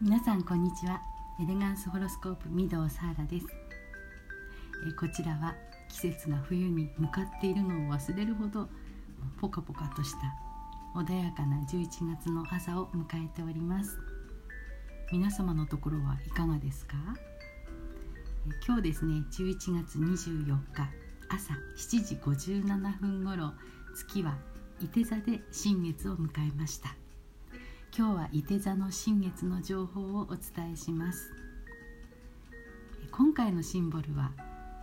皆さんこんにちは。エレガンスホロスコープ御堂サーラです。えこちらは季節が冬に向かっているのを忘れるほどポカポカとした穏やかな11月の朝を迎えております。皆様のところはいかがですか？え今日ですね11月24日朝7時57分頃月は伊手座で新月を迎えました。今日は伊手座の新月の情報をお伝えします。今回のシンボルは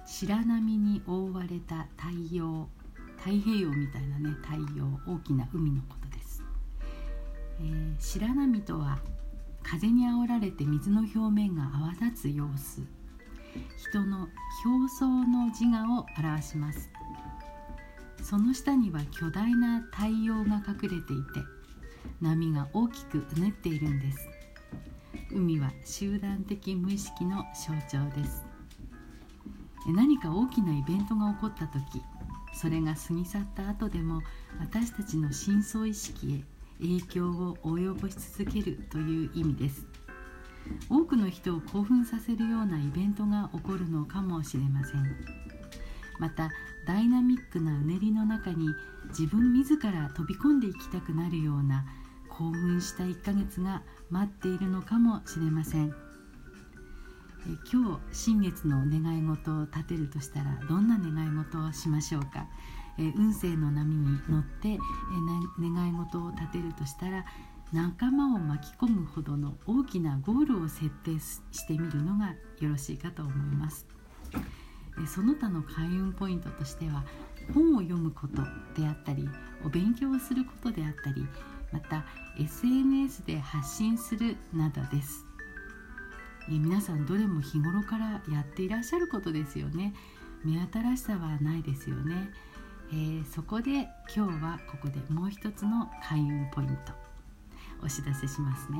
白波に覆われた太陽太平洋みたいなね太陽大きな海のことです、えー、白波とは風にあおられて水の表面が泡立つ様子。人の表層の自我を表します。その下には巨大な太陽が隠れていて波が大きくうねっているんです。海は集団的無意識の象徴です。何か大きなイベントが起こった時それが過ぎ去った後でも私たちの深層意識へ影響を及ぼし続けるという意味です。多くの人を興奮させるようなイベントが起こるのかもしれません。またダイナミックなうねりの中に自分自ら飛び込んでいきたくなるような興奮した1ヶ月が待っているのかもしれません。え今日新月の願い事を立てるとしたらどんな願い事をしましょうか？え運勢の波に乗ってえ願い事を立てるとしたら仲間を巻き込むほどの大きなゴールを設定してみるのがよろしいかと思います。その他の開運ポイントとしては本を読むことであったりお勉強をすることであったりまた SNS で発信するなどです。皆さんどれも日頃からやっていらっしゃることですよね。目新しさはないですよね、えー、そこで今日はここでもう一つの開運ポイントお知らせしますね、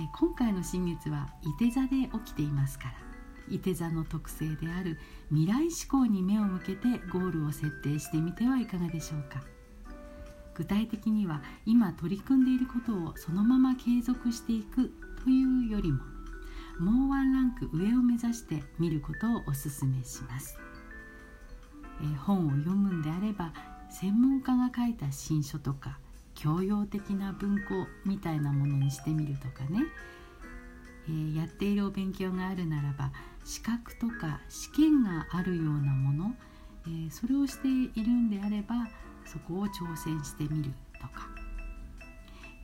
えー、今回の新月は伊手座で起きていますから。伊手座の特性である未来志向に目を向けてゴールを設定してみてはいかがでしょうか。具体的には今取り組んでいることをそのまま継続していくというよりももうワンランク上を目指して見ることをお勧めします、えー、本を読むんであれば専門家が書いた新書とか教養的な文庫みたいなものにしてみるとかね、えー、やっているお勉強があるならば資格とか試験があるようなもの、えー、それをしているんであればそこを挑戦してみるとか、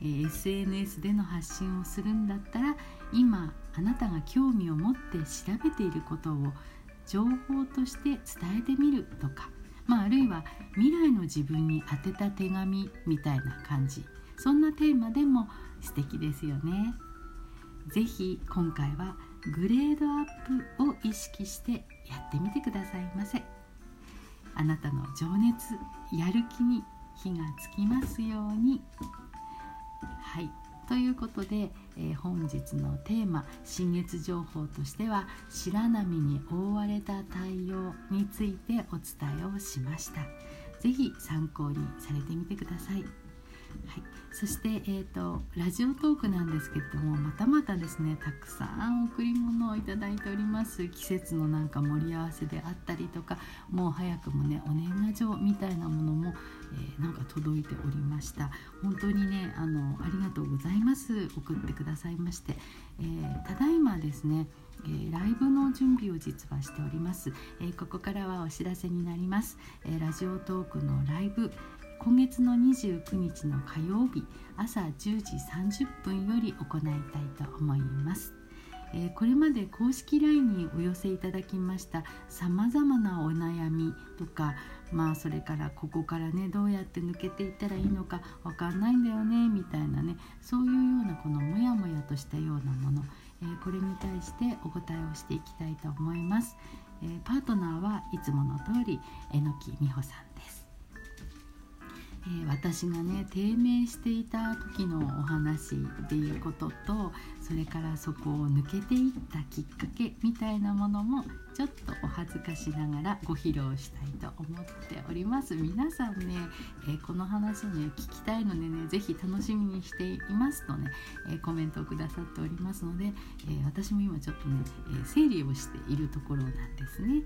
えー、SNS での発信をするんだったら今あなたが興味を持って調べていることを情報として伝えてみるとか、まあ、あるいは未来の自分に宛てた手紙みたいな感じ。そんなテーマでも素敵ですよね。ぜひ今回はグレードアップを意識してやってみてくださいませあなたの情熱やる気に火がつきますようにはいということで、えー、本日のテーマ新月情報としては白波に覆われた太陽についてお伝えをしました是非参考にされてみてください。はい、そして、えーと、ラジオトークなんですけれどもまたまたですねたくさん贈り物をいただいております。季節のなんか盛り合わせであったりとかもう早くもねお年賀状みたいなものも、えー、なんか届いておりました。本当にねあのありがとうございます。送ってくださいまして、えー、ただいまですねえー、ライブの準備を実はしております、えー、ここからはお知らせになります、えー、ラジオトークのライブ、今月の29日の火曜日朝10時30分より行いたいと思います。え、これまで公式 LINE にお寄せいただきましたさまざまなお悩みとかまあそれからここからねどうやって抜けていったらいいのかわかんないんだよねみたいなねそういうようなこのモヤモヤとしたようなもの、え、これに対してお答えをしていきたいと思います。え、パートナーはいつもの通り榎木美穂さんです。え、私がね低迷していた時のお話っていうこととそれからそこを抜けていったきっかけみたいなものもちょっとお恥ずかしながらご披露したいと思っております。皆さんね、えー、この話ね聞きたいのでね是非楽しみにしていますとね、えー、コメントをくださっておりますので、え私も今ちょっとね、え整理をしているところなんですね。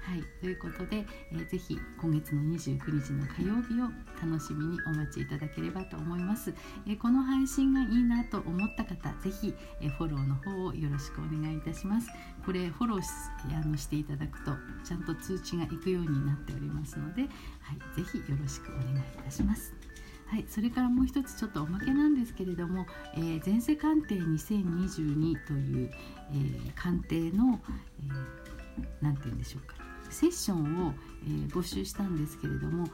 はい。ということで、えー、ぜひ今月の29日の火曜日を楽しみにお待ちいただければと思います、えこの配信がいいなと思った方是非、えフォローの方をよろしくお願いいたしますこれフォローしあのしていただくとちゃんと通知がいくようになっておりますので、はい、ぜひよろしくお願いいたします。はい、それからもう一つちょっとおまけなんですけれども「えー、前世鑑定2022」という、えー、鑑定の何、えー、て言うんでしょうかセッションを、えー、募集したんですけれども、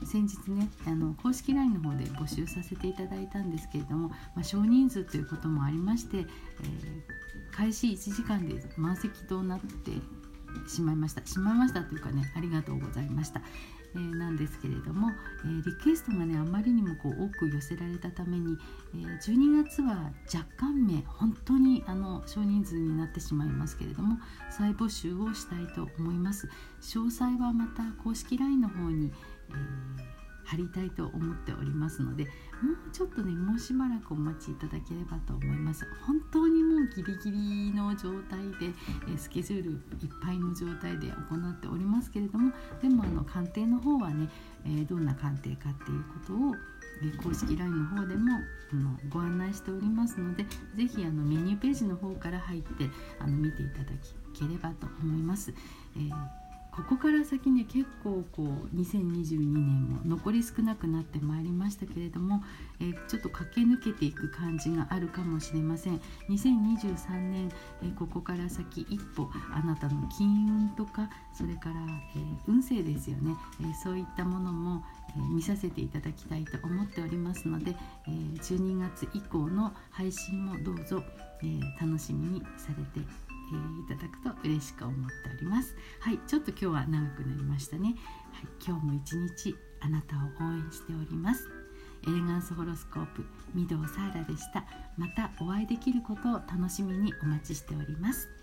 えー、先日ねあの公式 LINE の方で募集させていただいたんですけれども、まあ、少人数ということもありまして、えー、開始1時間で満席となってしまいました。しまいましたというかねありがとうございました、えー、なんですけれども、えー、リクエストがねあまりにもこう多く寄せられたために、えー、12月は若干名本当にあの少人数になってしまいますけれども再募集をしたいと思います。詳細はまた公式 LINE の方に、えー貼りたいと思っておりますのでもうちょっとねもうしばらくお待ちいただければと思います本当にもうギリギリの状態で、えスケジュールいっぱいの状態で行っておりますけれどもでもあの鑑定の方はね、えどんな鑑定かっていうことを公式 LINE の方でもあのご案内しておりますので是非メニューページの方から入ってあの見ていただければと思います。えーここから先ね結構こう2022年も残り少なくなってまいりましたけれども、えー、ちょっと駆け抜けていく感じがあるかもしれません。2023年、えー、ここから先一歩あなたの金運とかそれから、えー、運勢ですよね、えそういったものも、え見させていただきたいと思っておりますので、え12月以降の配信もどうぞ、え楽しみにされてえー、いただくと嬉しく思っております。はいちょっと今日は長くなりましたね、はい、今日も一日あなたを応援しております。エレガンスホロスコープ御堂サーラでした。またお会いできることを楽しみにお待ちしております。